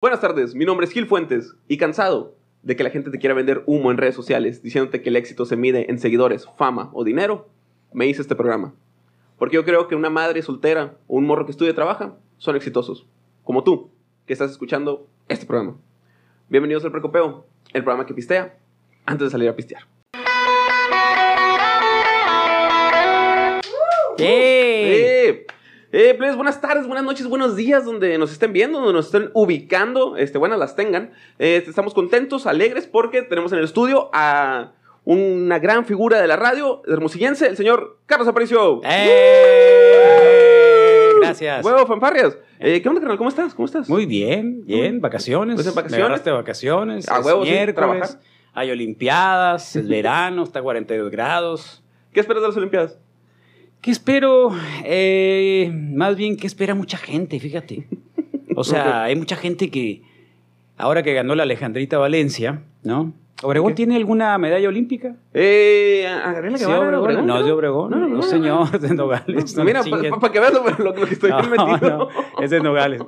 Buenas tardes, mi nombre es Gil Fuentes y cansado de que la gente te quiera vender humo en redes sociales diciéndote que el éxito se mide en seguidores, fama o dinero, me hice este programa. Porque yo creo que una madre soltera o un morro que estudia y trabaja son exitosos, como tú, que estás escuchando este programa. Bienvenidos al Precopeo, el programa que pistea antes de salir a pistear. ¡Eh! Eh, plebes, buenas tardes, buenas noches, buenos días, donde nos estén viendo, donde nos estén ubicando, este, buenas las tengan. Eh, estamos contentos, alegres, porque tenemos en el estudio a una gran figura de la radio hermosillense, el señor Carlos Aparicio. ¡Eh! Gracias. Huevo, fanfarrias. Eh, ¿Qué onda, carnal? ¿Cómo estás? ¿Cómo estás? Muy bien, bien, vacaciones. ¿Pues en vacaciones? Me agarraste vacaciones. A huevo, sí, miércoles, trabajar. hay olimpiadas, es verano, está a 42 grados. ¿Qué esperas de las Olimpiadas? ¿Qué espero? Eh, más bien, ¿qué espera mucha gente? Fíjate. O sea, hay mucha gente que, ahora que ganó la Alejandrita Valencia, ¿no? ¿Obregón tiene alguna medalla olímpica? Eh, agarré la Sí, Guevara, Obregón. Obregón, No, es de. Obregón. No, No, no, no, señor, de Nogales. Mira, para que veas lo, lo- lo que estoy metido. no, es de Nogales.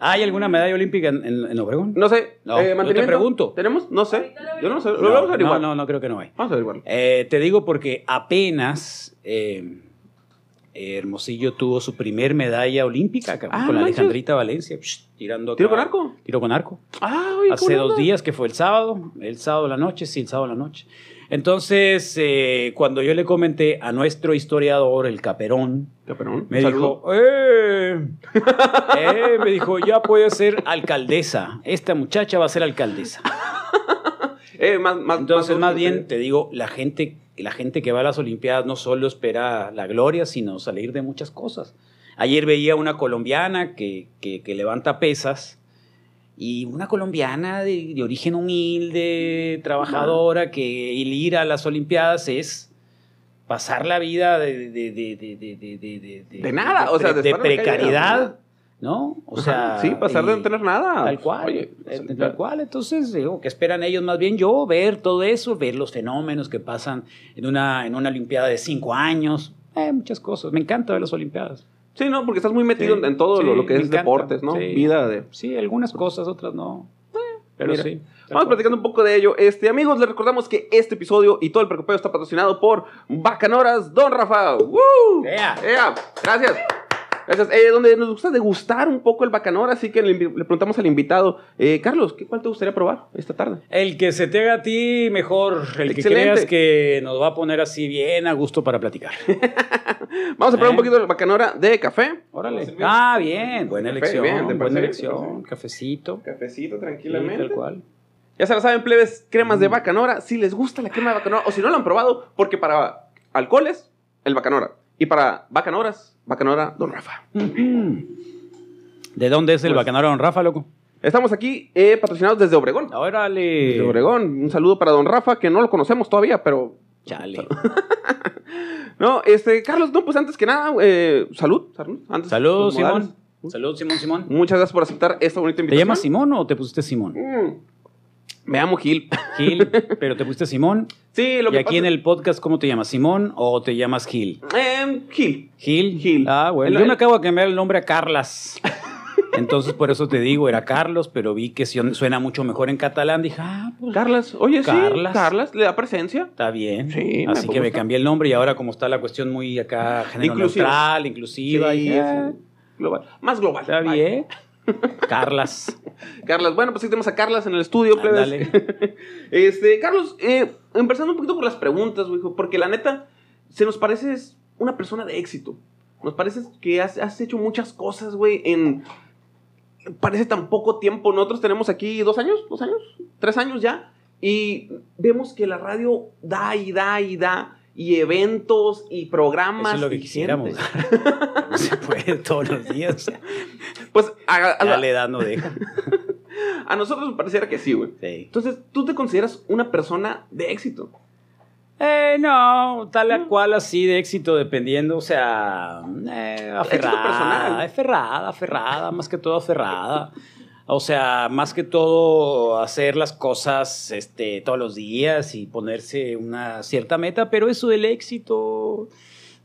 ¿Hay alguna medalla olímpica en, en- en Obregón? No sé. No, eh, yo te pregunto. ¿Tenemos? No sé. Yo no sé. Lo no, vamos a averiguar. no, no, no creo que no hay. Vamos a averiguar. Eh, te digo porque apenas eh, Hermosillo tuvo su primer medalla olímpica Ah, con la. Alejandrita Valencia, psh, tirando acá- ¿Tiro con arco? Tiro con arco. Ah, oye, Hace ¿cómo dos días que fue el sábado, el sábado de la noche, sí, el sábado de la noche. Entonces, eh, cuando yo le comenté a nuestro historiador, el Caperón, Caperón, me saludo. dijo, eh, eh, me dijo, ya puede ser alcaldesa. Esta muchacha va a ser alcaldesa. Eh, más, más, Entonces, más bien, eh, te digo, la gente, la gente que va a las Olimpiadas no solo espera la gloria, sino salir de muchas cosas. Ayer veía una colombiana que, que- que levanta pesas y una colombiana de, de origen humilde, trabajadora, que el ir a las Olimpiadas es pasar la vida de, de, de, de, de, de, de- de- De nada, o sea, de precariedad, ¿no? O sea, sí, pasar de no tener nada. Tal cual. Oye, eh, sea, tal cual. Entonces, digo, ¿qué esperan ellos? Más bien yo, ver todo eso, ver los fenómenos que pasan en una, en una Olimpiada de cinco años. Eh, muchas cosas. Me encanta ver las Olimpiadas. Sí, no, porque estás muy metido Sí, en, todo lo, sí, lo que es encanta, deportes, ¿no? sí. Vida de... Sí, algunas cosas, otras no. Pero mira. sí. Vamos cual. platicando un poco de ello. Este, amigos, les recordamos que este episodio y todo el precopeo está patrocinado por Bacanoras Don Rafa. ¡Woo! Ea. Ea. Gracias. Gracias. Eh, donde nos gusta degustar un poco el bacanora, así que le, preguntamos al invitado, eh, Carlos, ¿qué, ¿cuál te gustaría probar esta tarde? El que se te haga a ti mejor, el que creas que nos va a poner así bien a gusto para platicar. Vamos a probar Eh. un poquito de bacanora de café. Órale. Ah, bien, buena Café, elección. bien, ¿te parece buena elección, cafecito. Cafecito, Sí, tal cual. Ya se la saben, plebes, cremas Mm. de bacanora. Si les gusta la crema de bacanora o si no lo han probado, porque para alcoholes, el bacanora. Y para bacanoras, bacanora Don Rafa. ¿De dónde es el Pues- bacanora don Rafa, loco? Estamos aquí eh, patrocinados desde Obregón. Órale. Desde Obregón. Un saludo para Don Rafa, que no lo conocemos todavía, pero... Chale. No, este, Carlos, no, pues antes que nada, eh, salud. Salud, antes, Salud, modales. Simón. Salud, Simón, Simón. Muchas gracias por aceptar esta bonita ¿Te invitación. llamas Simón o te pusiste Simón? Mm. Me llamo Gil. Gil, pero te pusiste Simón. sí, lo y que aquí en el podcast, ¿cómo te llamas? ¿Simón o te llamas Gil? Em, Gil. Gil. Gil. Ah, bueno. El- Yo el- me acabo de cambiar el nombre a Carlas. Entonces, por eso te digo, era Carlos, pero vi que suena mucho mejor en catalán. Dije, ah, pues Carlas. Oye, sí. Carlas. Carlas. Le da presencia. Está bien. Sí, me Así que me cambié el nombre y ahora como está la cuestión muy acá género Inclusiva. neutral, inclusiva, Sí, sí. Global. Más global. está bien. Carlas. Carlas, bueno, pues aquí tenemos a Carlas en el estudio, plebes. Este, Carlos, eh, empezando un poquito por las preguntas, güey, porque la neta, se nos pareces una persona de éxito. Nos parece que has, has hecho muchas cosas, güey, en... Parece tan poco tiempo. Nosotros tenemos aquí dos años, dos años, tres años ya. Y vemos que la radio da y da y da. Y eventos y programas. Eso es lo que quisiéramos. No se puede todos los días. Pues a, a- Ya la edad no deja. a nosotros nos pareciera que sí, güey. Sí. Entonces, ¿tú te consideras una persona de éxito? Eh, no, tal cual así de éxito, dependiendo, o sea, eh, aferrada, personal. aferrada, aferrada, más que todo aferrada. O sea, más que todo hacer las cosas este, todos los días y ponerse una cierta meta, pero eso del éxito,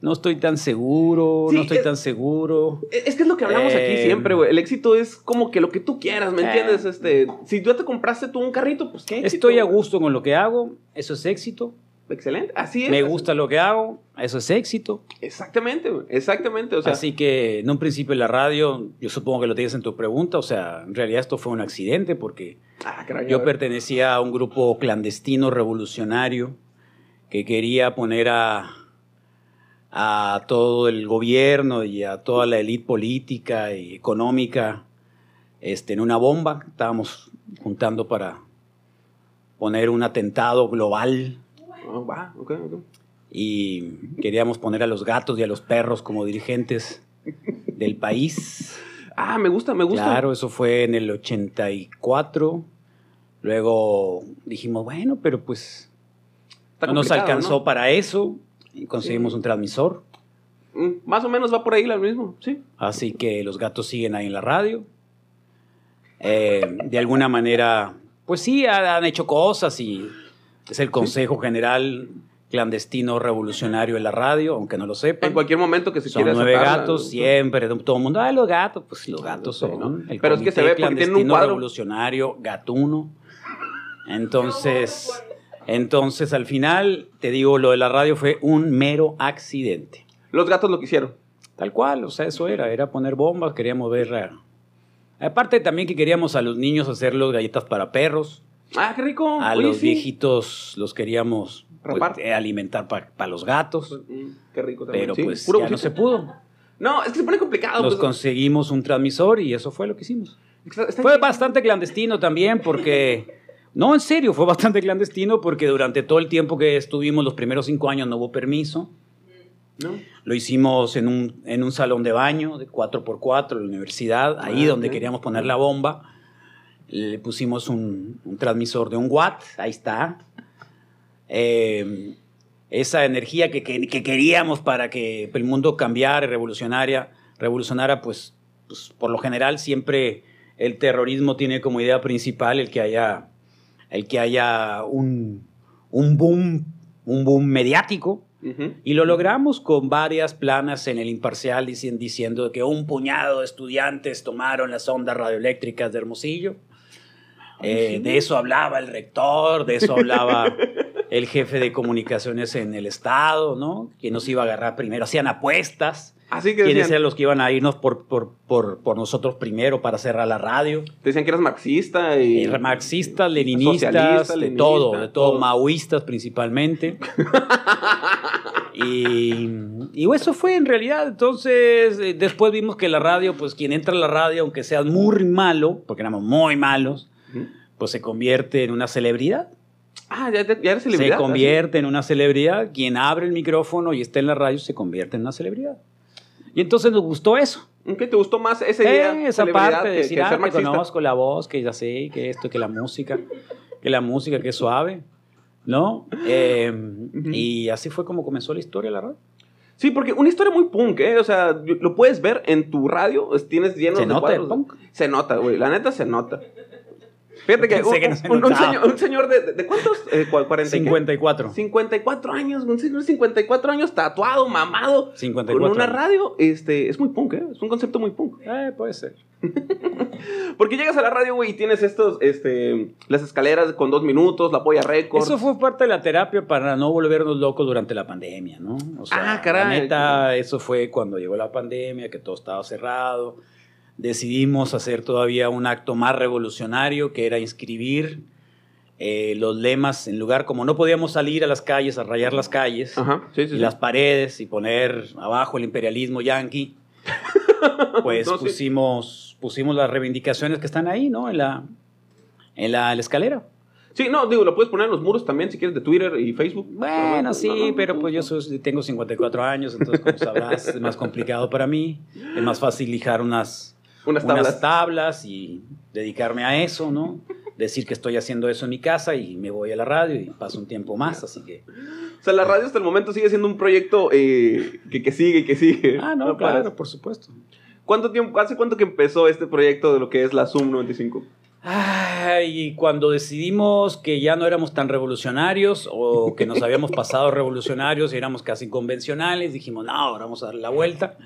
no estoy tan seguro, Sí, no estoy es- tan seguro. Es que es lo que hablamos aquí Eh, siempre, güey. El éxito es como que lo que tú quieras, ¿me Eh. entiendes? Este, si tú te compraste tú un carrito, pues qué éxito, Estoy a gusto con lo que hago, eso es éxito. Excelente, así es. Me gusta lo que hago, eso es éxito. Exactamente. Exactamente, o sea. Así que en un principio en la radio, yo supongo que lo tienes en tu pregunta, o sea, en realidad esto fue un accidente porque Ah, yo pertenecía a un grupo clandestino revolucionario que quería poner a, a todo el gobierno y a toda la élite política y económica este, en una bomba. Estábamos juntando para poner un atentado global Va, ok, ok. y queríamos poner a los gatos y a los perros como dirigentes del país. Ah, me gusta, me gusta. Claro, eso fue en el 84. Luego dijimos, bueno, pero pues no nos alcanzó ¿no? para eso y conseguimos Sí. un transmisor. Mm, Más o menos va por ahí lo mismo, sí. Así que los gatos siguen ahí en la radio. Eh, de alguna manera, pues sí, ha- han hecho cosas y es el Consejo General Clandestino Revolucionario de la radio, aunque no lo sepan. En cualquier momento que se Son quiera nueve sacarla, gatos, ¿no? siempre, todo el mundo, ah, los gatos, pues los gatos son ¿no? el Pero es que se ve porque tienen un cuadro. revolucionario gatuno. Entonces, entonces al final, te digo, lo de la radio fue un mero accidente. Los gatos lo quisieron. Tal cual, o sea, eso era, era poner bombas, queríamos ver... Aparte también que queríamos a los niños hacerlos galletas para perros, Ah, qué rico. a Oye, los sí. viejitos los queríamos pues, eh, alimentar para los gatos, Mm, Qué rico también. pero sí, pues puro ya no se pudo. No, es que se pone complicado. Nos pues. conseguimos un transmisor y eso fue lo que hicimos. Está- está Fue bastante clandestino también porque... No, en serio, fue bastante clandestino porque durante todo el tiempo que estuvimos, los primeros cinco años, no hubo permiso. ¿No? Lo hicimos en un, en un salón de baño de 4x4 en la universidad, ahí Ah, donde queríamos poner la bomba. Le pusimos un, un transmisor de un watt, ahí está. Eh, esa energía que, que- que queríamos para que el mundo cambiara revolucionaria, revolucionara, pues, pues por lo general siempre el terrorismo tiene como idea principal el que haya, el que haya un, un boom, un boom mediático. Ujú. Y lo logramos con varias planas en el imparcial dicien- diciendo que un puñado de estudiantes tomaron las ondas radioeléctricas de Hermosillo. Eh, de eso hablaba el rector, de eso hablaba el jefe de comunicaciones en el estado, ¿no? Quién nos iba a agarrar primero. Hacían apuestas. Así que ¿Quiénes decían, eran los que iban a irnos por, por, por, por nosotros primero para cerrar la radio? te decían que eras marxista y... Eh, marxistas, leninistas, de leninista, todo, de todo, todo. maoístas principalmente. y, y eso fue en realidad. Entonces, eh, después vimos que la radio, pues quien entra a la radio, aunque sea muy malo, porque éramos muy malos. Pues se convierte en una celebridad. Ah, ya, eres celebridad. Se convierte en una celebridad. Quien abre el micrófono y está en la radio se convierte en una celebridad. Y entonces nos gustó eso. así. ¿Qué te gustó más ese día? Eh, esa parte de decir, que ah, que conozco la voz, que ya sé, que esto, que la música, que la música, que es suave, ¿no? Eh, Y así fue como comenzó la historia la radio. Sí, porque una historia muy punk, ¿eh? O sea, lo puedes ver en tu radio, es- tienes lleno ¿Se de nota el cuadros. punk? Se nota, güey, la neta se nota. Fíjate que, un, que un- un señor, un señor de, de, cuántos? Eh, cua- 40 y qué? 54. 54 años, un señor de 54 años tatuado, mamado, 54 con una radio, este, es muy punk, ¿eh? Es un concepto muy punk. Eh, puede ser. Porque llegas a la radio, güey, y tienes estos, este, las escaleras con dos minutos, la polla récord. Eso fue parte de la terapia para no volvernos locos durante la pandemia, ¿no? O sea, Ah, caray. La neta, eso fue cuando llegó la pandemia, que todo estaba cerrado. Decidimos hacer todavía un acto más revolucionario, que era inscribir eh, los lemas en lugar, como no podíamos salir a las calles, a rayar las calles Ajá, sí, sí, y sí. las paredes y poner abajo el imperialismo yanqui, pues No, pusimos, pusimos las reivindicaciones que están ahí, ¿no? En la, en la, la escalera. Sí, no, digo, lo puedes poner en los muros también si quieres de Twitter y Facebook. Bueno, No, sí, no, no, pero pues yo soy- tengo 54 años, entonces como sabrás es más complicado para mí. Es más fácil lijar unas, Unas unas tablas. tablas y dedicarme a eso, ¿no? Decir que estoy haciendo eso en mi casa y me voy a la radio y paso un tiempo más, así que... O sea, la radio hasta el momento sigue siendo un proyecto eh, que, que sigue y que sigue. Ah, no, paras. claro, por supuesto. ¿Cuánto tiempo, hace cuánto que empezó este proyecto de lo que es la Zoom 95? Ay, y cuando decidimos que ya no éramos tan revolucionarios o que nos habíamos pasado revolucionarios y éramos casi convencionales, dijimos, no, ahora vamos a dar la vuelta.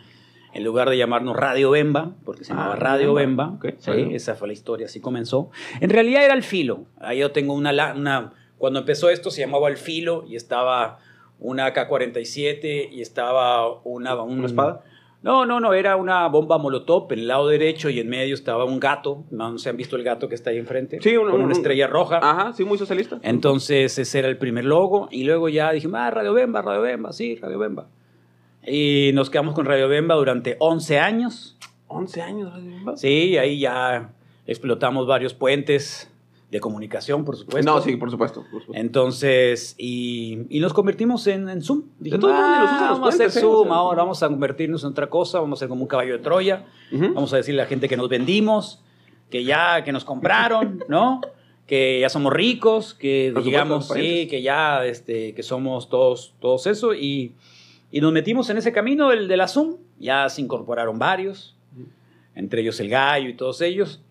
En lugar de llamarnos Radio Bemba, porque se llamaba Ah, Radio Bemba. Bemba, Ok, sí, esa fue la historia, así comenzó. En realidad era el filo. Ahí yo tengo una, una... Cuando empezó esto se llamaba el filo y estaba una AK-47 y estaba una... un- ¿Una espada? no, no, no, era una bomba molotov en el lado derecho y en medio estaba un gato. No se han visto el gato que está ahí enfrente. Sí, un- con un- una estrella roja. Ajá, sí, muy socialista. Entonces ese era el primer logo y luego ya dijimos, ah, Radio Bemba, Radio Bemba, sí, Radio Bemba. Y nos quedamos con Radio Bemba durante 11 años. 11 años, Radio Bemba. Sí, ahí ya explotamos varios puentes de comunicación, por supuesto. No, sí, por supuesto. por supuesto. Entonces, y, y nos convertimos en, en Zoom. Dijimos, "Ah, vamos a hacer puentes, ¿eh? Zoom, ahora vamos a convertirnos en otra cosa, vamos a ser como un caballo de Troya. Ujú. Vamos a decirle a la gente que nos vendimos, que ya, que nos compraron, ¿no? Que ya somos ricos, que Por supuesto, digamos, sí, parientes. que ya, este, que somos todos, todos eso. Y, y nos metimos en ese camino del de la Zoom. Ya se incorporaron varios, entre ellos el gallo y todos ellos.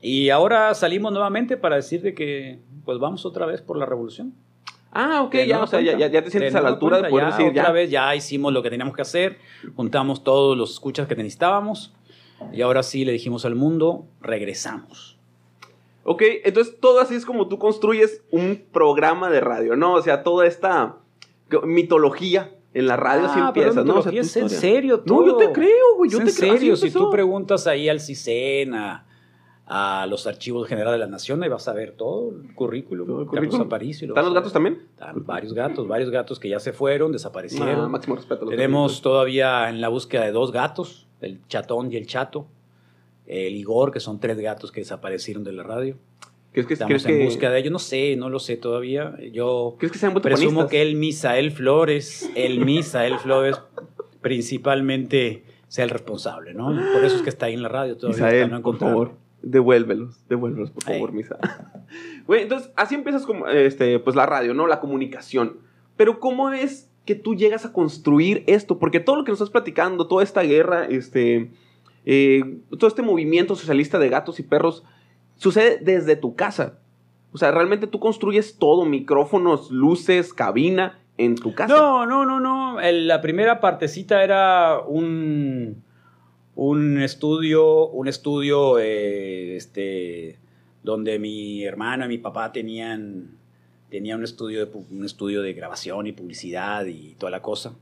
Y ahora salimos nuevamente para decir de que, pues vamos otra vez por la revolución. Ah, ok, De ya, o sea, ya, ya- ya te sientes De a la altura de cuenta, poder ya, decir otra ya. vez ya hicimos lo que teníamos que hacer, juntamos todos los escuchas que necesitábamos y ahora sí le dijimos al mundo, regresamos. Ok, entonces todo así es como tú construyes un programa de radio, ¿no? O sea, toda esta mitología en la radio Ah, pero empieza, ¿no? O sea, es en serio No, yo te creo, güey, yo Es te en creo. serio, si tú preguntas ahí al CISEN, a, los archivos generales de la nación, ahí vas a ver todo el currículum, Todo el Carlos currículum. Aparicio, lo ¿Están los gatos también? Están varios gatos, varios gatos que ya se fueron, desaparecieron. Ah, máximo respeto. a los Tenemos todavía en la búsqueda de dos gatos, el chatón y el chato. El Igor, que son tres gatos que desaparecieron de la radio. ¿Crees que, Estamos crees en que, busca de ellos. No sé, no lo sé todavía. Yo ¿crees que sean presumo que el Misael Flores, el Misael Flores, principalmente sea el responsable, ¿no? Por eso es que está ahí en la radio todavía. Misael, no por favor, devuélvelos, devuélvelos, por favor, Misa. Güey, entonces, así empiezas como, este, pues la radio, ¿no? La comunicación. Pero ¿cómo es que tú llegas a construir esto? Porque todo lo que nos estás platicando, toda esta guerra, este, eh, todo este movimiento socialista de gatos y perros, sucede desde tu casa. O sea, realmente tú construyes todo, micrófonos, luces, cabina, en tu casa. No, no, no, no. El- la primera partecita era un, un estudio, un estudio eh, este, donde mi hermano y mi papá tenían, tenían un, estudio de, un estudio de grabación y publicidad y toda la cosa.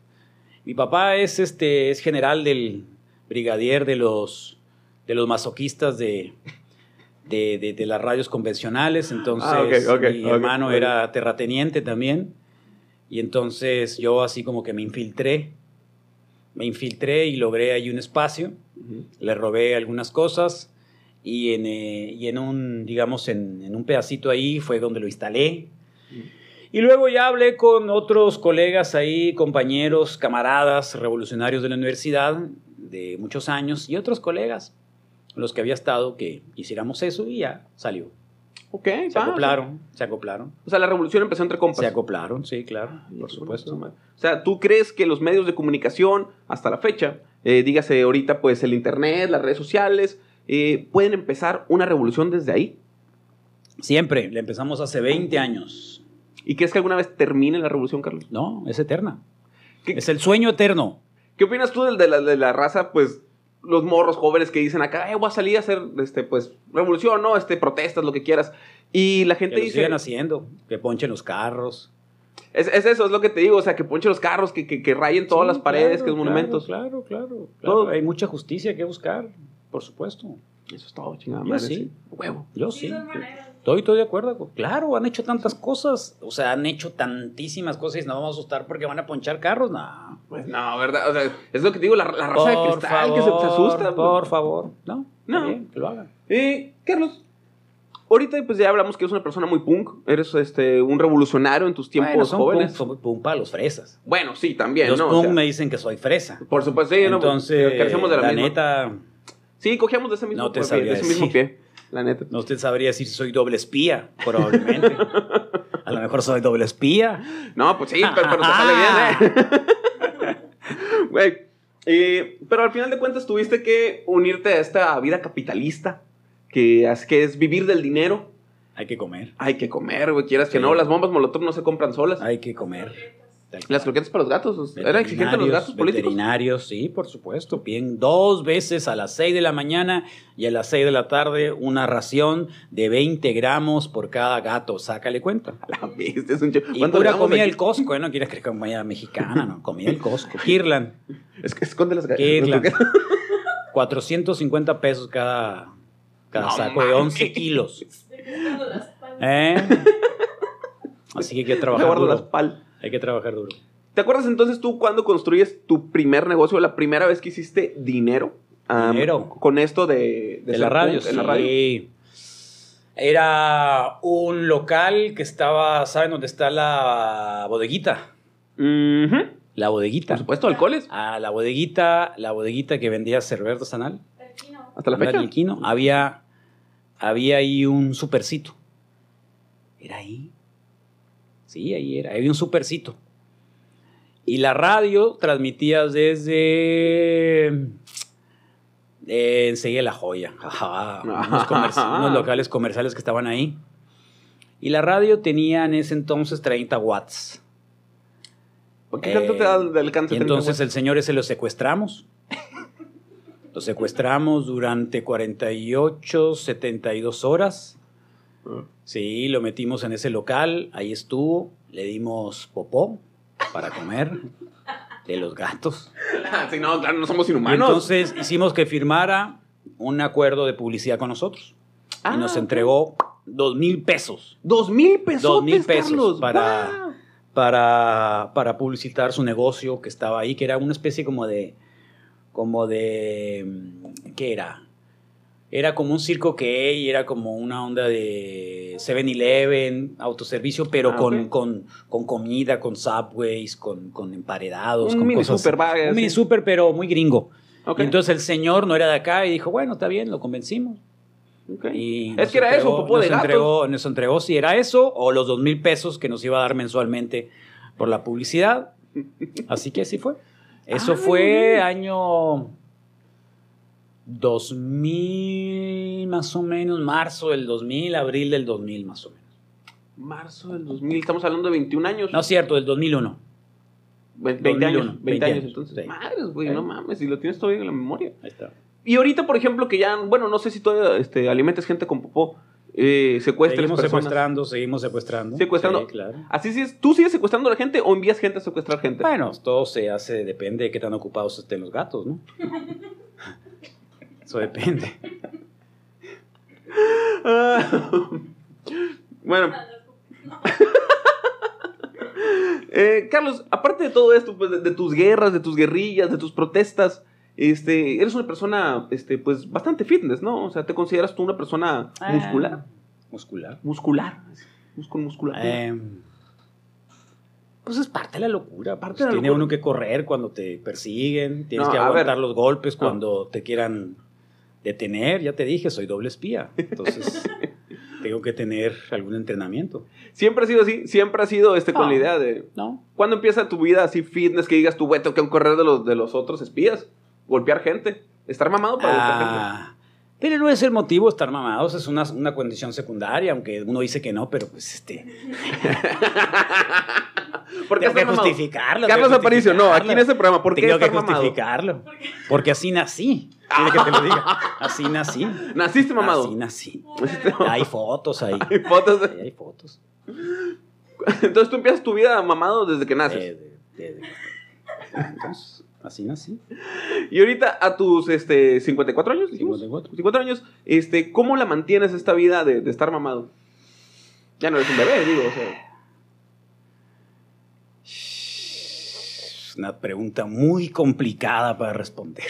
Mi papá es, este, es general del brigadier de los, de los masoquistas de, de, de- de las radios convencionales. Entonces, Ah, ok, mi hermano era terrateniente también. Y entonces yo así como que me infiltré. Me infiltré y logré ahí un espacio. Le robé algunas cosas. Y en, eh, y en un, digamos, en, en un pedacito ahí fue donde lo instalé. Y luego ya hablé con otros colegas ahí, compañeros, camaradas, revolucionarios de la universidad de muchos años y otros colegas los que había estado que hiciéramos eso y ya salió. Ok, Se va, acoplaron, se acoplaron. O sea, la revolución empezó entre compas. Se acoplaron, sí, claro, por supuesto. O sea, ¿tú crees que los medios de comunicación, hasta la fecha, eh, dígase ahorita, pues el internet, las redes sociales, eh, pueden empezar una revolución desde ahí? Siempre, le empezamos hace 20 años. ¿Y crees que alguna vez termine la revolución, Carlos? No, es eterna. ¿Qué, Es el sueño eterno. qué opinas tú de la, de la raza, pues, los morros jóvenes que dicen acá, eh, voy a salir a hacer, este, pues, revolución, ¿no? Este, protestas, lo que quieras. Y la Que gente lo dice... sigan haciendo, que ponchen los carros. Es, es eso, es lo que te digo, o sea, que ponchen los carros, que, que, que rayen todas Sí, las paredes, claro, que los monumentos. Claro, claro, claro. Todo. Hay mucha justicia que buscar, por supuesto. Eso es todo, chingada Yo madre. sí. sí. Huevo. Yo sí. Estoy, estoy de acuerdo. Claro, han hecho tantas cosas. O sea, han hecho tantísimas cosas y nos vamos a asustar porque van a ponchar carros. No. Pues no, ¿verdad? O sea, es lo que te digo, la, la raza de cristal que se, se asusta. Por favor. No, No. bien, que lo hagan. Eh, Carlos, ahorita pues ya hablamos que eres una persona muy punk, eres este, un revolucionario en tus tiempos Bueno, son jóvenes. punk, son punk para los fresas. Bueno, sí, también, los ¿no? O punk sea, me dicen que soy fresa. por supuesto, sí, ¿no? Entonces, carecemos de la, la misma. neta, Sí, cogíamos de ese mismo, No te pie, de ese mismo pie, la neta. no usted sabría decir si soy doble espía, probablemente. a lo mejor soy doble espía. No, pues sí, pero, pero te sale bien, ¿eh? Güey, eh, pero al final de cuentas tuviste que unirte a esta vida capitalista que, es- que es vivir del dinero. Hay que comer. Hay que comer, güey, quieras que no, las bombas molotov no se compran solas. Hay que comer. Las croquetas para los gatos, ¿era exigente los gatos políticos? Veterinarios, sí, por supuesto. Bien, dos veces a las 6 de la mañana y a las 6 de la tarde una ración de 20 gramos por cada gato. Sácale cuenta. La bestia, es un ch- Y ¿Cuánto pura comida del Costco, ¿eh? No quieres creer comida mexicana, no. Comida del Costco. Kirlan. Es que esconde las Kirlan. galletas. 450 pesos cada, cada No saco de mames. 11 kilos. Las. ¿Eh? Así que hay que Me trabajar guardo las duro. pal. Hay que trabajar duro. ¿Te acuerdas entonces tú cuando construyes tu primer negocio, la primera vez que hiciste dinero? Am, Dinero. Con esto de, De, la radio, punk sí. en la radio. Era un local que estaba, ¿saben dónde está la bodeguita? La bodeguita. Por supuesto, alcoholes. Ah, la bodeguita, la bodeguita que vendía cerveza artesanal. Hasta la ¿no era fecha. el Quino? Había, había ahí un supercito. ¿Era ahí? Sí, ahí era. Había un supercito. Y la radio transmitía desde... eh, enseguida La Joya. Ajá, unos, unos locales comerciales que estaban ahí. Y la radio tenía en ese entonces 30 watts. ¿Por qué tanto te da de alcance? Y 30 entonces watts? el señor ese lo secuestramos. Lo secuestramos durante 48, 72 horas. Ah. Sí, lo metimos en ese local, ahí estuvo, le dimos popó para comer de los gatos. Sí, no, claro, no somos Y inhumanos. entonces hicimos que firmara un acuerdo de publicidad con nosotros. Ah, y nos ok. entregó dos mil pesos Dos mil pesos. Dos mil pesos Carlos. para- para, para publicitar su negocio que estaba ahí, que era una especie como de, como de, mm, ¿qué era? Era como un circo que y era como una onda de 7-Eleven, autoservicio, pero Ah, con, con, con comida, con subways, con, con emparedados, Un con mini cosas- super Un mini super, pero muy gringo. Y entonces el señor no era de acá y dijo, bueno, está bien, lo convencimos. Y Es que era eso, de nos entregó, nos entregó si era eso o los dos mil pesos que nos iba a dar mensualmente por la publicidad. Así que así fue. Eso Ay, fue año 2000, más o menos, marzo del 2000, abril del 2000, más o menos. Marzo del 2000, estamos hablando de 21 años. No es cierto, del 2001. Ve- 20 años, 2001, 20 años 20 entonces. sí. Madres, güey, Sí. no mames, si lo tienes todavía en la memoria. Ahí está. Y ahorita, por ejemplo, que ya, bueno, no sé si todavía este, alimentes gente con popó, eh, secuestres Seguimos personas. secuestrando, seguimos secuestrando. Secuestrando. Sí, claro. Así sí es, ¿tú sigues secuestrando a la gente o envías gente a secuestrar gente? Bueno, todo se hace, depende de qué tan ocupados estén los gatos, ¿no? Eso depende. Ah, bueno, eh, Carlos, aparte de todo esto, pues de, de tus guerras, de tus guerrillas, de tus protestas, este, eres una persona, este, pues bastante fitness, ¿no? O sea, ¿te consideras tú una persona Ah, muscular? Muscular. Muscular, músculo muscular. Eh, pues es parte de la locura. Parte pues, de la tiene locura. uno que correr cuando te persiguen, tienes No, que aguantar ver. los golpes No. cuando te quieran detener. Ya te dije, soy doble espía. Entonces, tengo que tener algún entrenamiento. Siempre ha sido así, siempre ha sido este con No. la idea de ¿No? ¿Cuándo empieza tu vida así fitness que digas tú, güey, tengo que correr de los, de los otros espías? Golpear gente. Estar mamado para golpear gente. Pero no es el motivo estar mamados, es una, una condición secundaria, aunque uno dice que no, pero pues este. ¿Por qué tengo que mamado? justificarlo. Carlos Aparicio, no, aquí en este programa, ¿por qué Tengo que mamado? justificarlo. Porque así nací. Quiere que te lo diga. Así nací. Naciste mamado. Así nací. Hay fotos ahí. Hay fotos Ahí hay fotos. Entonces tú empiezas tu vida mamado desde que naces. De- de- de- Entonces, así nací. Y ahorita a tus este, 54 años, dijimos. 54. 54 años, este, ¿cómo la mantienes esta vida de, de estar mamado? Ya no eres un bebé, digo, o sea. Una pregunta muy complicada para responder.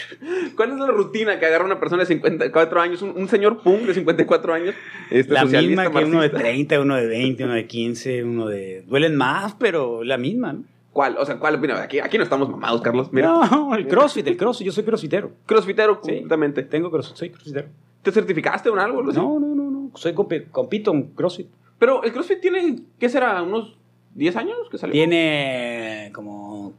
¿Cuál es la rutina que agarra una persona de 54 años, un, un señor punk de 54 años? Este, la misma que uno de marxista? 30, uno de 20, uno de 15, uno de... Duelen más, pero la misma, ¿no? ¿Cuál? O sea, ¿cuál? Mira, aquí, aquí no estamos mamados, Carlos. Mira, No, el crossfit, el crossfit. Yo soy crossfitero. crossfitero Sí. completamente. Tengo crossfit, soy crossfitero. ¿Te certificaste o algo? No, no, no, no. Soy compi- compito en crossfit. Pero el crossfit tiene, ¿qué será? ¿Unos 10 años que salió? Tiene como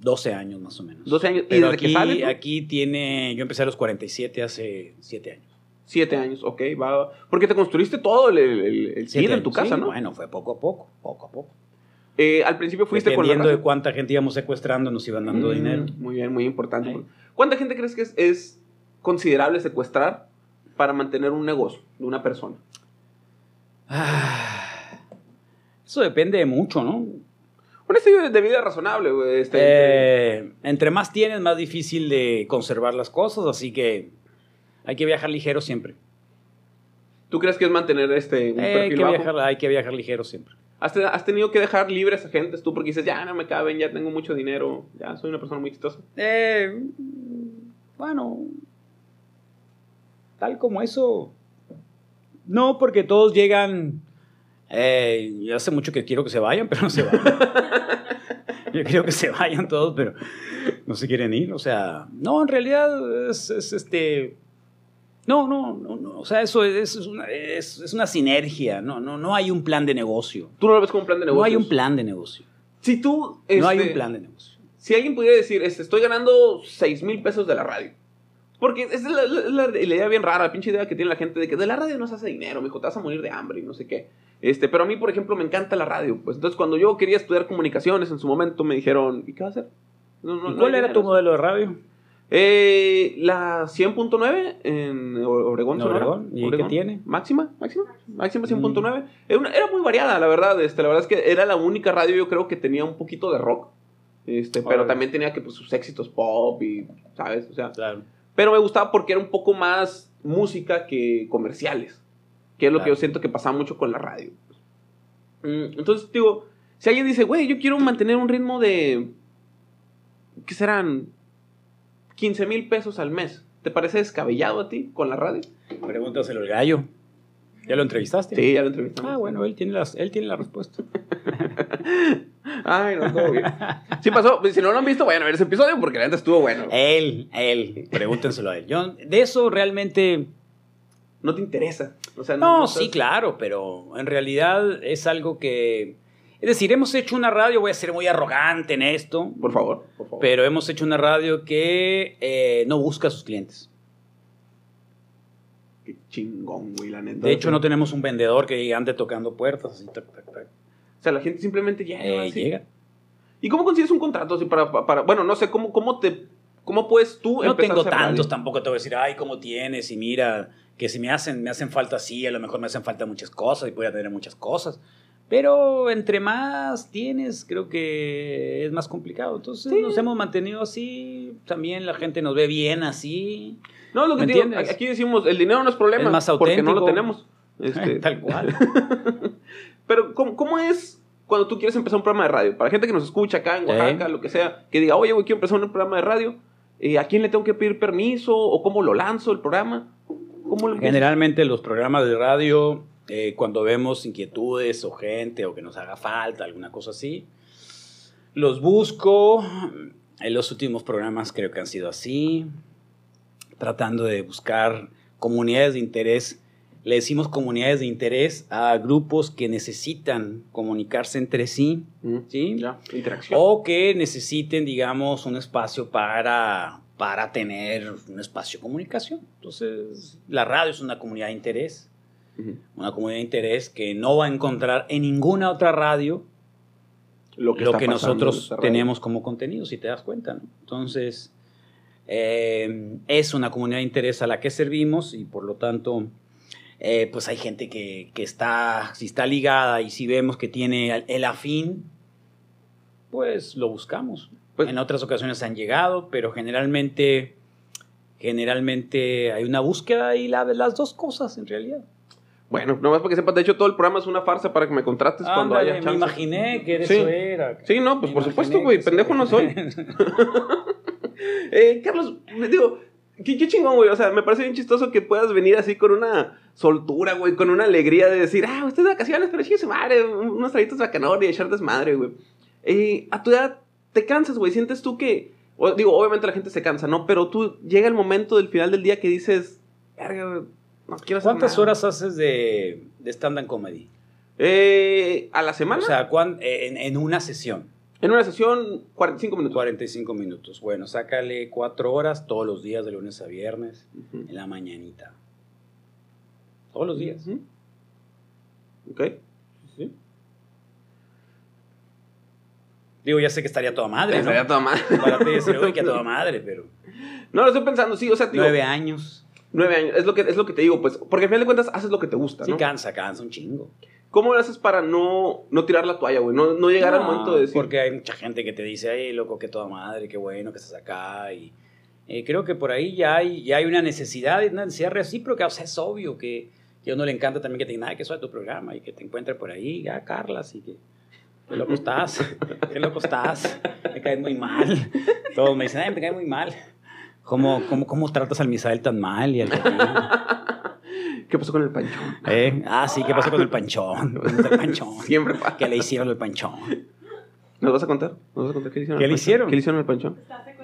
12 años más o menos. 12 años. ¿Y Pero desde que aquí, sale? aquí tiene... Yo empecé a los 47 hace 7 años. Siete años, ok, va. Porque te construiste todo el, el, el- en tu casa, Sí, ¿no? Bueno, fue poco a poco, poco a poco. Eh, al principio fuiste con la Dependiendo de cuánta gente íbamos secuestrando, nos iban dando Mm, dinero. Muy bien, muy importante. Ahí. ¿Cuánta gente crees que es, es considerable secuestrar para mantener un negocio de una persona? Ah, Eso depende de mucho, ¿no? Un estilo de vida razonable, güey. Este, Eh, entre más tienes, más difícil de conservar las cosas, así que hay que viajar ligero siempre. ¿Tú crees que es mantener este, un Eh, hay, perfil que bajo? viajar, hay que viajar ligero siempre. ¿Has, has tenido que dejar libres a gentes tú porque dices, ya no me caben, ya tengo mucho dinero, ya soy una persona muy chistosa? Eh, bueno, tal como eso. No, porque todos llegan. Eh, yo hace mucho que quiero que se vayan, pero no se vayan. yo quiero que se vayan todos, pero no se quieren ir. O sea, no, en realidad es, es este. No, no, no, no, O sea, eso es, es una, es, es una sinergia. No, no, no hay un plan de negocio. ¿Tú no lo ves como un plan de negocio? No hay un plan de negocio. Si tú... No hay este, un plan de negocio. Si alguien pudiera decir, este, estoy ganando 6 mil pesos de la radio. Porque es la, la- la- la idea bien rara, la pinche idea que tiene la gente de que de la radio no se hace dinero, mijo, te vas a morir de hambre y no sé qué. Este, pero a mí, por ejemplo, me encanta la radio. Pues entonces, cuando yo quería estudiar comunicaciones en su momento, me dijeron, ¿y qué vas a hacer? No, no- ¿Y no cuál era tu dinero". modelo de radio? Eh, la 100.9 en Obregón, En Sonora. Obregón. ¿Y qué tiene? Máxima, máxima, máxima 100.9. Era, una- era muy variada, la verdad. Este, la verdad es que era la única radio, yo creo, que tenía un poquito de rock. Este, pero también tenía que pues, sus éxitos pop y, ¿sabes? O sea, Claro. pero me gustaba porque era un poco más música que comerciales. Que es lo que yo siento que pasaba mucho con la radio. Mm, Entonces, digo, si alguien dice, güey, yo quiero mantener un ritmo de. ¿Qué serán? 15 mil pesos al mes. ¿Te parece descabellado a ti con la radio? Pregúntaselo al gallo. ¿Ya lo entrevistaste? Sí, ya lo entrevistamos. Ah, bueno, él tiene, las, él tiene la respuesta. Ay, no, todo bien. Sí pasó. Si no lo han visto, vayan a ver ese episodio porque la neta estuvo bueno. Él, él. Pregúntenselo a él. Yo, de eso realmente. No te interesa. O sea, No, no sí, estás- claro, pero en realidad es algo que. Es decir, hemos hecho una radio, voy a ser muy arrogante en esto, Por favor, por favor. pero hemos hecho una radio que eh, no busca a sus clientes. Qué chingón, güey, la neta. De hecho, no tenemos un vendedor que ande tocando puertas, así, tac, tac, tac. O sea, la gente simplemente llega. Eh, llega. ¿Y cómo consigues un contrato así para, para- bueno, no sé, cómo, cómo te, cómo puedes tú No empezar tengo a hacer tantos radio? tampoco, te voy a decir, ay, ¿cómo tienes? Y mira, que si me hacen, me hacen falta así, a lo mejor me hacen falta muchas cosas y voy a tener muchas cosas. Pero entre más tienes, creo que es más complicado. Entonces Sí. nos hemos mantenido así. También la gente nos ve bien así. No, lo que ¿Me te digo, entiendes? aquí decimos, el dinero no es problema. Es más Porque no lo auténtico. tenemos. Este, Tal cual. Pero, ¿cómo, cómo es cuando tú quieres empezar un programa de radio? Para gente que nos escucha acá en. Oaxaca, lo que sea, que diga, oye, güey, quiero empezar un programa de radio. eh, ¿A quién le tengo que pedir permiso? ¿O cómo lo lanzo el programa? ¿Cómo lo? Generalmente los programas de radio, eh, cuando vemos inquietudes o gente o que nos haga falta, alguna cosa así, los busco. En los últimos programas creo que han sido así, tratando de buscar comunidades de interés. Le decimos comunidades de interés a grupos que necesitan comunicarse entre sí, Mm, ¿sí? Ya, interacción. O que necesiten, digamos, un espacio para, para tener un espacio de comunicación. Entonces, la radio es una comunidad de interés, Una comunidad de interés que no va a encontrar en ninguna otra radio Lo lo que, nosotros tenemos como contenido, si te das cuenta. ¿no? Entonces, eh, es una comunidad de interés a la que servimos y por lo tanto, eh, pues hay gente que, que está, si está ligada y si vemos que tiene el- el afín, pues lo buscamos. Pues- en otras ocasiones han llegado, pero generalmente, generalmente hay una búsqueda y la, las dos cosas en realidad. Bueno, nomás para que sepas, de hecho todo el programa es una farsa para que me contrates cuando haya me chance. imaginé que Sí. eso era. Sí, no, pues Me por supuesto, güey, pendejo no soy. Eh, Carlos, me digo, qué, qué chingón, güey. O sea, me parece bien chistoso que puedas venir así con una soltura, güey, con una alegría de decir, ah, usted de vacaciones, pero chingue su madre, un- unos traguitos bacanor y echar desmadre, güey. Eh, a tu edad te cansas, güey. Sientes tú que, o- digo, obviamente la gente se cansa, ¿no? Pero tú llega el momento del final del día que dices, verga, güey, no quiero hacer ¿Cuántas nada". horas haces de, de stand-up comedy? Eh, a la semana, O sea, ¿cuán- eh, en, en una sesión, en una sesión, 45 minutos. 45 minutos. Bueno, sácale cuatro horas todos los días, de lunes a viernes, en la mañanita. todos los días. Ujú. Ok. Sí. Digo, ya sé que estaría toda madre, ¿no? Estaría toda madre. Para ti que toda madre, pero No, lo estoy pensando, sí, o sea, digo, nueve años. Nueve años. Es lo, que, es lo que te digo, pues. Porque al final de cuentas haces lo que te gusta, Sí ¿no? cansa, cansa un chingo. ¿Cómo lo haces para no, no tirar la toalla, güey? No, no llegar al No, momento de decir. Porque hay mucha gente que te dice, ay, loco, que toda madre, qué bueno que estás acá. Y eh, creo que por ahí ya hay, ya hay una necesidad, una necesidad recíproca. O sea, es obvio que, que a uno le encanta también que te diga, ay, que soy tu programa y que te encuentre por ahí, ya, Carla, así que. Qué loco estás, qué loco estás, me caes muy mal. Todos me dicen, ay, me caes muy mal. ¿Cómo, cómo, cómo tratas al Misael tan mal y al? ¿Qué pasó con el panchón? ¿Eh? Ah, sí, ¿qué pasó con el panchón? ¿Dónde está el panchón? Siempre pasa. ¿Qué le hicieron al panchón? ¿Nos vas a contar? ¿Nos vas a contar qué le hicieron? ¿Qué al le panchón? hicieron? ¿Qué le hicieron al panchón?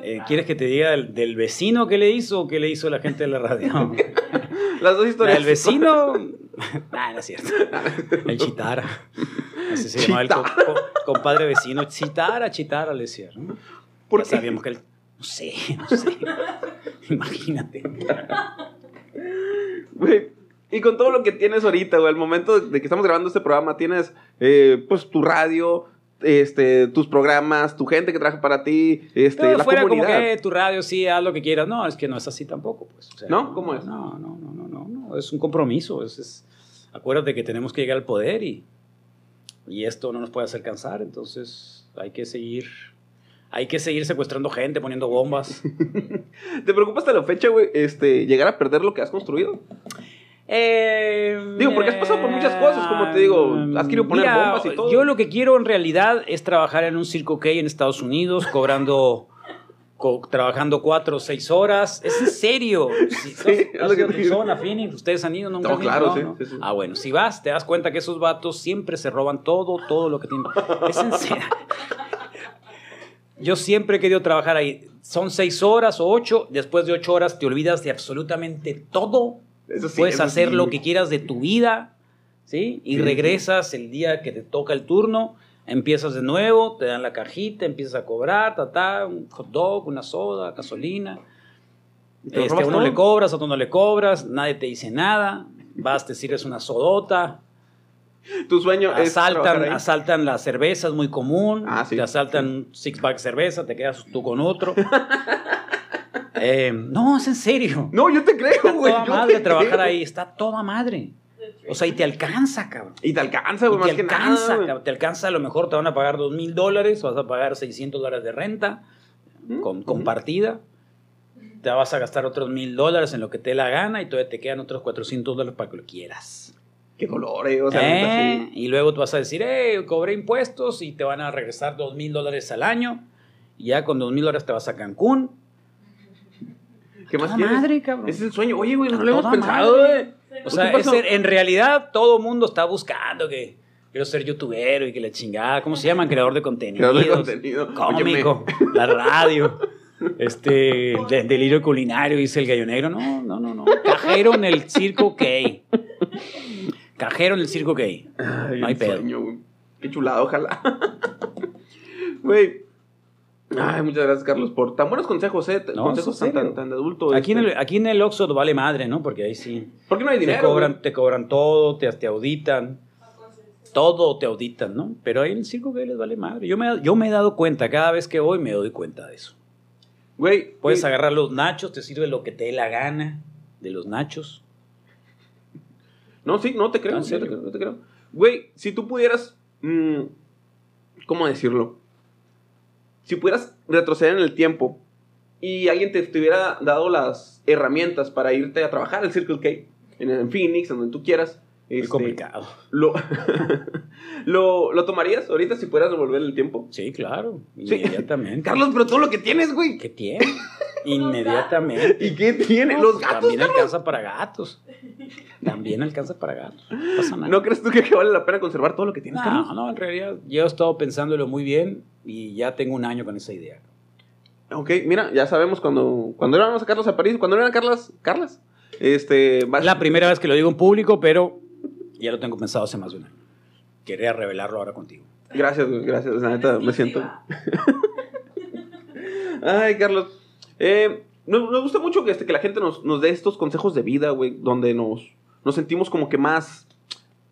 Eh, ¿Quieres que te diga del, del vecino qué le hizo o qué le hizo la gente de la radio? Las dos historias. del vecino. nah, no es cierto. El Chitara. Así se llamaba el co- co- compadre vecino. Chitara, Chitara le decía. ¿no? ¿Por Ya qué? sabíamos que él. No sé, no sé. Imagínate. Güey, y con todo lo que tienes ahorita, güey, al momento de que estamos grabando este programa, tienes eh, pues tu radio, este, tus programas, tu gente que trabaja para ti, este, Todo la fuera comunidad. como que tu radio, sí, haz lo que quieras. No, es que no es así tampoco. Pues. O sea, ¿No? ¿Cómo es? No, no, no, no, no, no. Es un compromiso. Es, es- acuérdate que tenemos que llegar al poder y, y esto no nos puede hacer cansar. Entonces hay que seguir. Hay que seguir secuestrando gente, poniendo bombas. ¿Te preocupa hasta la fecha, güey, este, llegar a perder lo que has construido? Eh, Digo, porque has pasado por muchas cosas, como te digo, has querido poner mira, bombas y todo. Yo lo que quiero en realidad es trabajar en un circo K en Estados Unidos, cobrando, co- trabajando cuatro o seis horas. Es en serio. Si, Sí, es ¿Has lo que ido te a digo. Tucson, a Phoenix? ¿Ustedes han ido? ¿Nunca No, han ido? claro, sí, ¿no? sí, sí. Ah, bueno, si vas, te das cuenta que esos vatos siempre se roban todo, todo lo que tienen. Es en serio. Yo siempre he querido trabajar ahí. Son seis horas o ocho. Después de ocho horas te olvidas de absolutamente todo Eso sí, puedes eso hacer sí. lo que quieras de tu vida, ¿sí? Y Sí. regresas el día que te toca el turno, empiezas de nuevo, te dan la cajita, empiezas a cobrar, ta, ta, un hot dog, una soda, gasolina. ¿Te lo Este, a uno todo? le cobras, a otro no le cobras, nadie te dice nada, vas, te sirves una sodota, Tu sueño es asaltan, ahí. asaltan la cerveza, es muy común, Ah, sí. te asaltan un six-pack de cerveza, te quedas tú con otro. Eh, no, es en serio. No, yo te creo, Está güey. toda yo madre te trabajar creo. ahí, está toda madre. O sea, y te alcanza, cabrón. Y te alcanza, güey, más te que alcanza, nada. güey. cabrón. te alcanza, a lo mejor te van a pagar dos mil dólares, vas a pagar 600 dólares de renta con, Ujú. compartida. Te vas a gastar otros mil dólares en lo que te dé la gana y todavía te quedan otros 400 dólares para que lo quieras. Qué eh. O sea, ¿Eh? Y luego tú vas a decir, eh, cobré impuestos y te van a regresar dos mil dólares al año. Y ya con dos mil dólares te vas a Cancún. ¿Qué más Toda madre, cabrón. Ese es el sueño. Oye, güey, no A lo hemos pensado, güey. O sea, en, realidad todo mundo está buscando que quiero ser youtuber y que la chingada, ¿cómo se llama? Creador de contenido. Creador de contenido. Cómico, la radio, este, de- delirio culinario, dice el gallo negro. No, no, no, no. Cajero en el circo gay. Cajero en el circo gay. Ay, No hay pedo. sueño. Qué chulado, ojalá. Güey. Ay, muchas gracias, Carlos, por tan buenos consejos, ¿eh? No, consejos tan, tan, tan de adulto. Aquí en, este. el, aquí en el Oxxo vale madre, ¿no? Porque ahí sí. ¿Por qué no hay Te dinero? cobran, güey? te cobran todo, te, te auditan. Todo te auditan, ¿no? Pero ahí en el circo gay les vale madre. Yo me, yo me he dado cuenta, cada vez que voy me doy cuenta de eso. Güey. Puedes güey, agarrar los nachos, te sirve lo que te dé la gana de los nachos. No, sí, no te creo. ¿En no te serio? creo, no te creo. Güey, si tú pudieras. mm, ¿Cómo decirlo? Si pudieras retroceder en el tiempo y alguien te, te hubiera dado las herramientas para irte a trabajar al Circle K, en, en Phoenix, en donde tú quieras. Es este, complicado. Lo, lo, ¿Lo tomarías ahorita si pudieras devolver el tiempo? Sí, claro. Sí. Inmediatamente. Carlos, pero todo lo que tienes, güey. ¿Qué tiene? Inmediatamente. ¿Y qué tiene? No, Los gatos. También Carlos. alcanza para gatos. También alcanza para gatos. No pasa nada. ¿No crees tú que, vale la pena conservar todo lo que tienes, Carlos? No, no, en realidad yo he estado pensándolo muy bien y ya tengo un año con esa idea. Ok, mira, ya sabemos cuando, cuando íbamos a Carlos a París, cuando eran Carlas, Carlas, este, vas- la primera vez que lo digo en público, pero ya lo tengo pensado hace más de un año. Quería revelarlo ahora contigo. Gracias, güey, gracias, la neta, me siento. Ay, Carlos, eh, nos, nos gusta mucho que, este, que la gente nos, nos dé estos consejos de vida, güey, donde nos, nos sentimos como que más,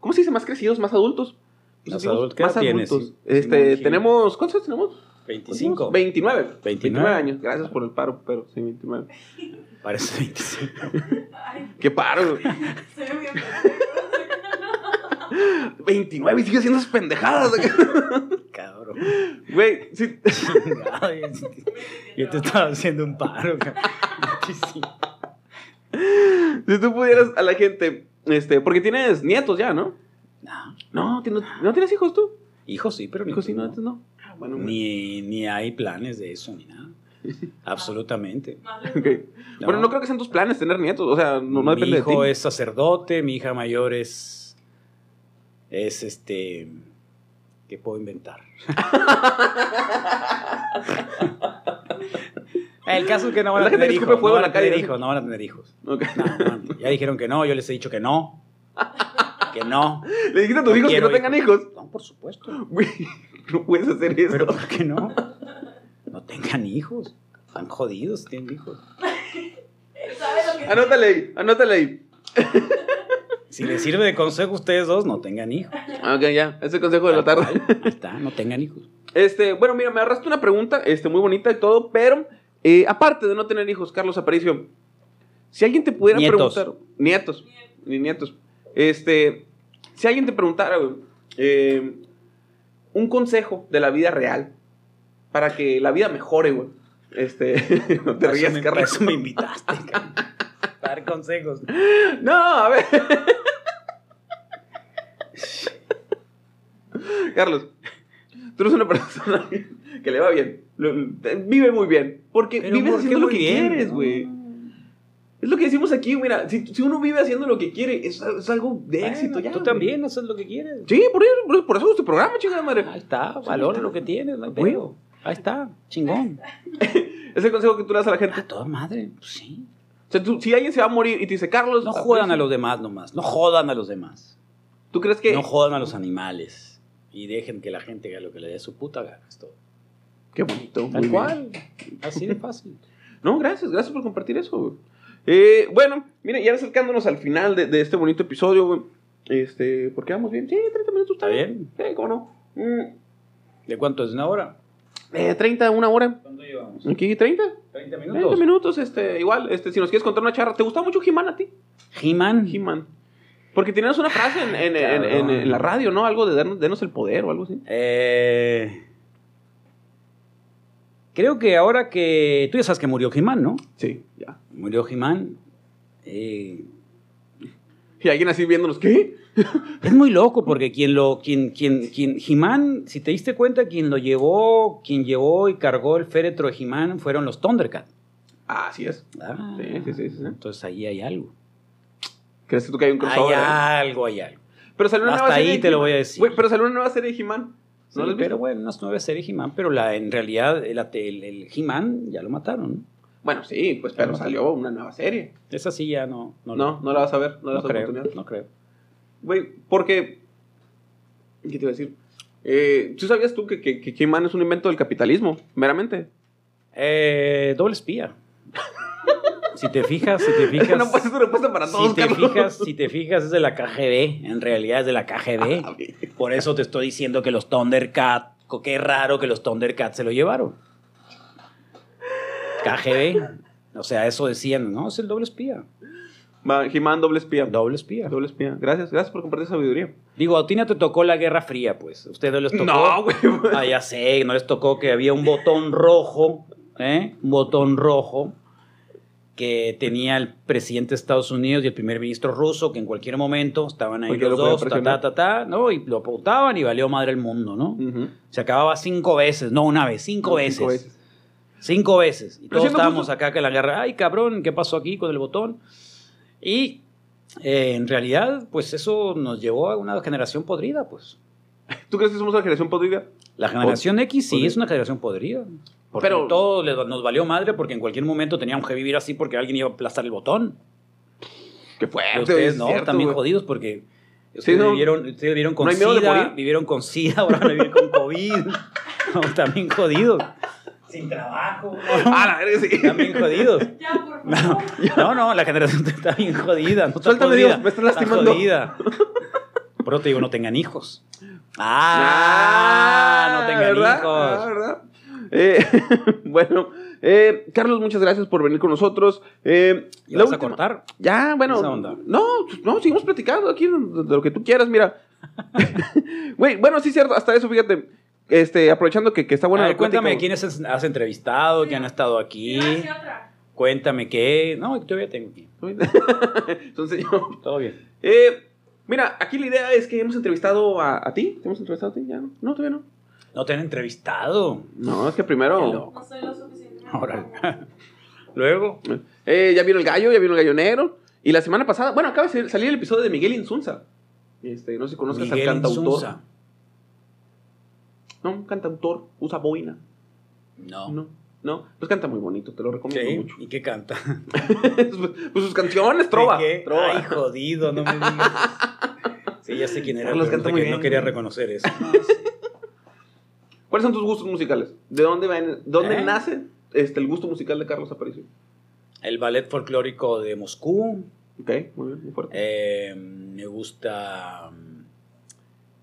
¿cómo se dice? Más crecidos, más adultos. Nos Más adultos. ¿Qué edad tienes? Sí, Este, tenemos, ¿cuántos años tenemos? 25. 29. 29. 29 años. Gracias por el paro, pero sí, 29. Parece 25. Ay, ¿Qué paro? güey? se ve bien. 29 y sigue haciendo esas pendejadas. Cabrón. Güey, sí. Yo- te estaba haciendo un paro. cabrón. 25. Si tú pudieras a la gente, este, porque tienes nietos ya, ¿no? No. No, tienes- ¿no tienes hijos tú? Hijos sí, pero Hijos sí, no, no. antes no. Ah, bueno. Ni, ni hay planes de eso, ni nada. Absolutamente. No. Bueno, no creo que sean tus planes tener nietos, o sea, no, no mi depende de ti. hijo es sacerdote, mi hija mayor es. Es este. ¿Qué puedo inventar? El caso es que no van La a tener que hijos. No van a tener hijos, no van a tener hijos. Ok. No, no, ya dijeron que no, yo les he dicho que no. Que no. Le dijiste a tus No hijos que no tengan hijos. No, por supuesto. Güey, no puedes hacer eso. Pero ¿por qué no? No tengan hijos. Están jodidos, si tienen hijos. ¿Sabes lo que Anótale ahí, anótale ahí. Si les sirve de consejo a ustedes dos, no tengan hijos. Ok, ya, ese consejo de la tarde. Ahí está, no tengan hijos. Este, bueno, mira, me agarraste una pregunta, este, muy bonita y todo, pero eh, aparte de no tener hijos, Carlos Aparicio, si alguien te pudiera Nietos. preguntar, nietos, ni nietos, este, si alguien te preguntara, güey, eh, un consejo de la vida real para que la vida mejore, güey, este, no te rías, Carlos. eso me invitaste. Para dar consejos. No, a ver. Carlos, tú eres una persona que le va bien, vive muy bien, porque Pero vives ¿por qué haciendo lo que bien? quieres, güey. Es lo que decimos aquí, mira, si, si uno vive haciendo lo que quiere, es, es algo de Bueno, éxito ya. Tú también haces lo que quieres. Sí, por eso, por eso, por eso es tu programa, chingada madre. Ahí está, valora lo que tienes, no hay pedo. Ahí está, chingón. Es el consejo que tú le das a la gente. A toda madre, pues sí. O sea, tú- si alguien se va a morir y te dice, Carlos, No jodan a los demás nomás, no jodan a los demás. ¿tú crees que...? No jodan a los animales. Y dejen que la gente haga lo que le dé su puta gana. Es todo. Qué bonito. muy Tal bien. cual. Así de fácil. No, gracias, gracias por compartir eso. Eh, bueno, mira, ya acercándonos al final de, de este bonito episodio, güey. Este, ¿por qué vamos bien? Sí, 30 minutos ¿Está bien? Sí, cómo no. Mm, ¿De cuánto es una hora? eh, 30, una hora. ¿Cuánto llevamos? Aquí, 30. 30 30 minutos, este, igual, este, si nos quieres contar una charla. ¿Te gustaba mucho He-Man a ti? He-Man. He-Man. Porque tenías una frase en, en- en- la radio, ¿no? Algo de darnos, denos el poder o algo así. Eh, creo que ahora que. Tú ya sabes que murió He-Man, ¿no? Sí, ya. Murió He-Man. Eh, Y alguien así viéndonos, ¿qué? es muy loco porque quien lo. Quien, quien, quien, He-Man, si te diste cuenta, quien lo llevó, quien llevó y cargó el féretro de He-Man fueron los Thundercats. Ah, así es. Ah, sí, sí, sí, sí. Entonces ahí hay algo. ¿Crees tú que hay un Hay crossover? eh? algo, hay algo. Pero salió una Hasta nueva serie ahí de te lo He-Man. voy a decir. Pero salió una nueva serie de He-Man. Sí, ¿No lo has pero bueno, no es nueva serie He-Man, pero la, en realidad el, el, el He-Man ya lo mataron. ¿no? Bueno, sí, pues, pero salió una nueva serie. Esa sí ya no. No, No, no la vas a ver, no no das creo. oportunidad. No creo. Güey, porque. ¿Qué te iba a decir? Eh, ¿Tú sabías tú que, que, que He-Man es un invento del capitalismo? Meramente. Eh, doble espía. Si te fijas, si te fijas. no puede ser una respuesta para todos, si te fijas, si te fijas, es de la KGB. En realidad es de la KGB. Ah. Por eso te estoy diciendo que los Thundercats. Qué raro que los Thundercats se lo llevaron. KGB. O sea, eso decían, ¿no? Es el doble espía. He-Man, doble espía. Doble espía. Doble espía. Gracias, gracias por compartir sabiduría. Digo, a ti no te tocó la Guerra Fría, pues. Ustedes les tocó. No, güey. Ah, ya sé, no les tocó que había un botón rojo, ¿eh? Un botón rojo que tenía el presidente de Estados Unidos y el primer ministro ruso, que en cualquier momento estaban ahí los lo dos, ta, ta, ta, ta, ¿no? Y lo apuntaban y valió madre el mundo, ¿no? Ujú. Se acababa cinco veces, no una vez, cinco, No, veces. cinco veces. Cinco veces. Y Pero todos estábamos justo- acá que la guerra, ay cabrón, ¿qué pasó aquí con el botón? Y eh, en realidad, pues eso nos llevó a una generación podrida, pues. ¿Tú crees que somos una generación podrida? La generación X sí podrida. es una generación podrida. Porque Pero- todo les- nos valió madre porque en cualquier momento teníamos que vivir así porque alguien iba a aplastar el botón. Qué fuerte. ustedes es no, cierto, también güey. jodidos porque ustedes, Sí, no. vivieron, ustedes vivieron con ¿No hay miedo de SIDA, morir? vivieron con SIDA, ahora van a vivir con COVID. No, también jodidos. Sin trabajo. Ah, la verga, sí. También jodidos. Ya, por favor. no, no, la generación está bien jodida. No está Suéltame, Dios, me estás está lastimando. jodida. Por eso te digo, no tengan hijos. Ah, no tengan ¿verdad? hijos. Ah, ¿verdad? Eh, bueno, eh, Carlos, muchas gracias por venir con nosotros. Eh, ¿Y la vas a última- cortar? Ya, bueno. Esa onda. No, no, seguimos platicando aquí de, lo que tú quieras, mira. Güey, bueno, sí, cierto, hasta eso, fíjate. Este, aprovechando que, que está buena A ver, la cuéntame plática. quiénes has, has entrevistado, quién ha estado aquí. Cuéntame qué. No, todavía tengo aquí. Entonces, yo- Todo bien. Eh, mira, aquí la idea es que hemos entrevistado a, a ti. ¿Te hemos entrevistado a ti? ¿Ya no? No, todavía no. No te han entrevistado. No, es que primero. No soy lo suficientemente. Órale. Luego. Eh, ya vino el gallo, ya vino el gallo negro. Y la semana pasada, bueno, acaba de salir el episodio de Miguel Insunza. Este, no sé si conozcas Miguel al cantautor. Insunza. No, un cantautor, usa boina. No. No, no, pues canta muy bonito, te lo recomiendo Sí, mucho. ¿Y qué canta? pues sus canciones, trova. Trova. Ay, jodido, no me digas. Sí, ya sé quién era, Carlos pero canta no, muy que- no bien. quería reconocer eso. No, sí. ¿Cuáles son tus gustos musicales? ¿De dónde, ven- dónde ¿Eh? nace este, el gusto musical de Carlos Aparicio? El ballet folclórico de Moscú. Ok, muy bien, muy fuerte. Eh, me gusta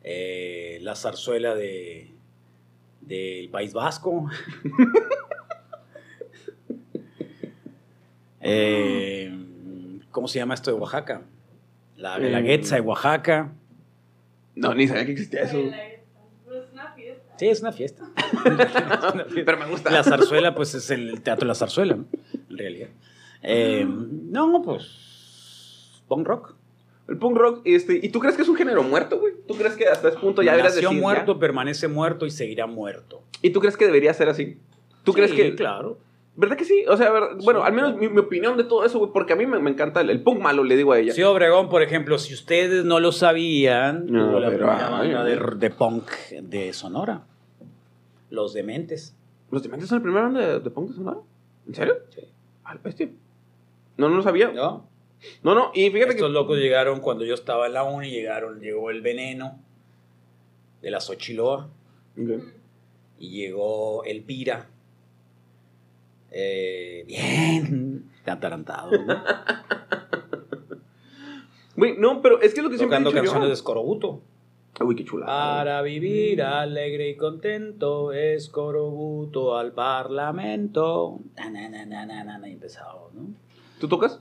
eh, la zarzuela de del País Vasco. Eh, ¿Cómo se llama esto de Oaxaca? La Eh, Guelaguetza de Oaxaca. No, ni sabía que existía eso. Pues es una fiesta. Sí, es una fiesta. Es una fiesta. Pero me gusta. La zarzuela, pues es el teatro de la zarzuela, ¿no? En realidad. Eh, no, pues. Punk rock. El punk rock, este, ¿y tú crees que es un género muerto, güey? ¿Tú crees que hasta ese punto ya deberías decir, muerto, ya? permanece muerto y seguirá muerto. ¿Y tú crees que debería ser así? ¿Tú crees Sí, que...? Claro. ¿Verdad que sí? O sea, ver- bueno, al menos mi, mi opinión de todo eso, güey, porque a mí me, me encanta el, el punk malo, le digo a ella. Sí, Obregón, por ejemplo, si ustedes no lo sabían, No, tuvo la pero, primera ay, banda de, de punk de Sonora. Los Dementes. ¿Los Dementes son el primer banda de, de punk de Sonora? ¿En serio? Sí. Al bestia. No, no lo sabía. No, ¿No? no, y fíjate Estos que... locos llegaron cuando yo estaba en la uni, llegaron, llegó el veneno de la Xochiloa Ok. y llegó el Pira. Eh, bien, atarantado. Güey, no, pero es que es lo que siempre he tocando dicho yo. canciones de Escorobuto. Uy, qué chula. Para vivir alegre y contento, escorobuto al parlamento. Na, na, na, na, na, na, na, y empezaba, ¿no? ¿Tú tocas?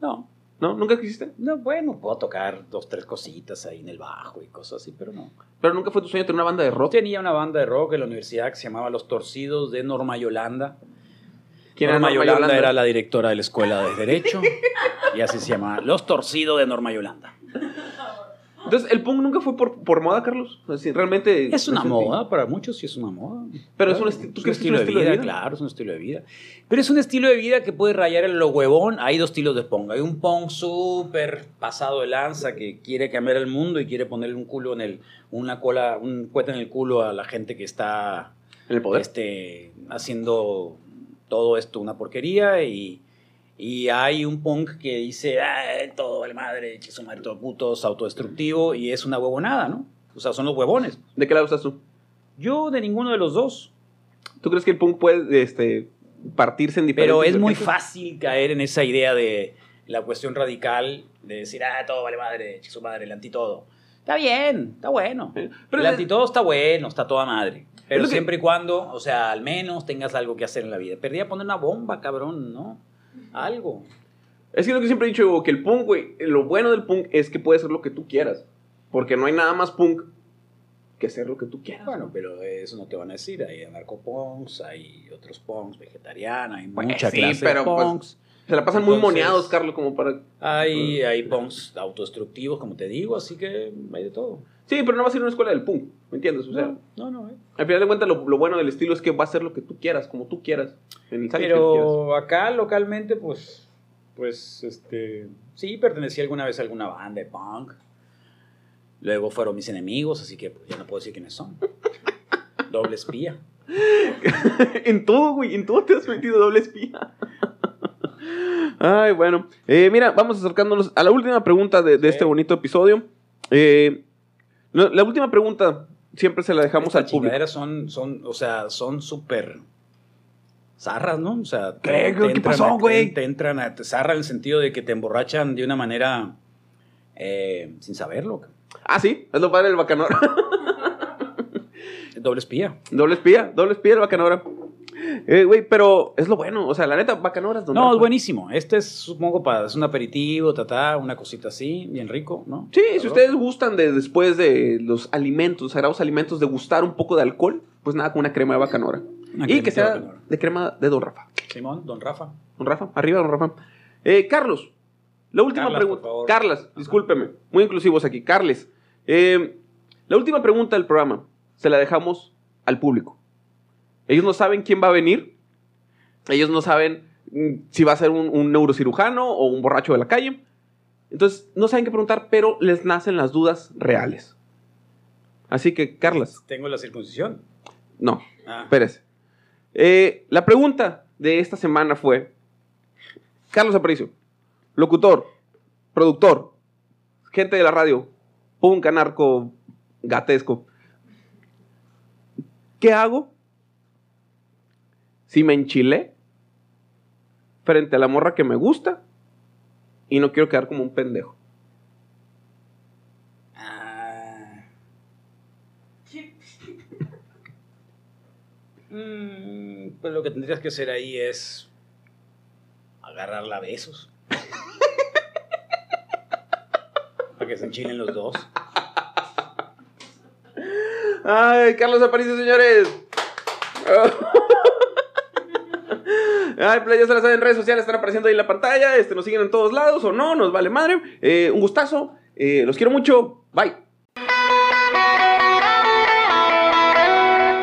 No, ¿No? ¿Nunca quisiste? no, bueno, puedo tocar dos, tres cositas ahí en el bajo y cosas así, pero no. ¿Pero nunca fue tu sueño tener una banda de rock? Tenía una banda de rock en la universidad que se llamaba Los Torcidos de Norma Yolanda. ¿Quién era Norma Norma Yolanda, Yolanda? era la directora de la escuela de Derecho y así se llamaba Los Torcidos de Norma Yolanda. Entonces, ¿el punk nunca fue por, por moda, Carlos? Así, realmente... Es una moda, para muchos sí es una moda. Pero es un Claro, esti- ¿tú es un crees que es estilo, un de, estilo de vida, vida? claro, es un estilo de vida. Pero es un estilo de vida que puede rayar en lo huevón. Hay dos estilos de punk. Hay un punk súper pasado de lanza que quiere cambiar el mundo y quiere ponerle un culo en el, una cola, un cuete en el culo a la gente que está ¿En el poder? este, haciendo todo esto una porquería y, y hay un punk que dice, "Ay, todo vale madre, que su madre todo putos, autodestructivo y es una huevonada, ¿no? O sea, son los huevones. ¿De qué lado estás tú? Yo de ninguno de los dos. ¿Tú crees que el punk puede este, partirse en diferentes Pero es muy fácil caer en esa idea de la cuestión radical de decir, ah, todo vale madre, su madre, el anti todo. Está bien, está bueno. Eh, Pero el es- anti todo está bueno, está toda madre. Pero que- siempre y cuando, o sea, al menos tengas algo que hacer en la vida. Perdí a poner una bomba, cabrón, ¿no? Algo. Es que lo que siempre he dicho, que el punk, güey, lo bueno del punk es que puede ser lo que tú quieras. Porque no hay nada más punk que ser lo que tú quieras. Bueno, pero eso no te van a decir. Hay anarcopunks, hay otros punks vegetarianos, hay Pues mucha sí, clase pero, de pues, punks. Se la pasan muy moneados, Carlos, como para... Hay, hay punks autodestructivos, como te digo, así que hay de todo. Sí, pero no va a ser una escuela del punk, ¿me entiendes? O sea, no, no, no. eh. al final de cuentas lo, lo bueno del estilo es que va a ser lo que tú quieras, como tú quieras. En el quieras. Pero acá localmente, pues, pues, este, sí, pertenecí alguna vez a alguna banda de punk. Luego fueron mis enemigos, así que pues, ya no puedo decir quiénes son. Doble espía. en todo, güey, en todo te has metido doble espía. Ay, bueno. Eh, mira, vamos acercándonos a la última pregunta de, de Sí. este bonito episodio. Eh, no, la última pregunta siempre se la dejamos Estas al público. son, son, o sea, son súper zarras, ¿no? O sea, ¿Qué? te ¿Qué entran pasó, güey? Te, entran a, te zarra en el sentido de que te emborrachan de una manera eh, sin saberlo. Ah, sí, es lo padre del bacanora. Doble espía. doble espía, doble espía el bacanora. Eh, güey, pero es lo bueno. O sea, la neta, bacanora es donde. No, es buenísimo. Este es, supongo, para es un aperitivo, tatá, una cosita así, bien rico, ¿no? Sí, si ustedes gustan de después de los alimentos, sagrados alimentos, de gustar un poco de alcohol, pues nada, con una crema de bacanora. Una y que sea de bacanora. de crema de Don Rafa. Simón, don Rafa. Don Rafa, arriba, Don Rafa. Eh, Carlos, la última Carlas, pregunta. Carlas, discúlpeme, muy inclusivos aquí. Carles, eh, la última pregunta del programa se la dejamos al público. Ellos no saben quién va a venir. Ellos no saben mm, si va a ser un, un neurocirujano o un borracho de la calle. Entonces, no saben qué preguntar, pero les nacen las dudas reales. Así que, Carlas, Tengo la circuncisión. no, Ah, Espérese. Eh, la pregunta de esta semana fue: Carlos Aparicio, locutor, productor, gente de la radio, un canarco gatesco. ¿Qué hago si me enchilé frente a la morra que me gusta y no quiero quedar como un pendejo? ah. Mm, pues lo que tendrías que hacer ahí es agarrarla a besos. Para que se enchilen los dos. Ay, Carlos Aparicio, señores. Ay, pues ya se las saben en redes sociales, están apareciendo ahí en la pantalla. Este, nos siguen en todos lados o no, nos vale madre. Eh, un gustazo. Eh, los quiero mucho. Bye.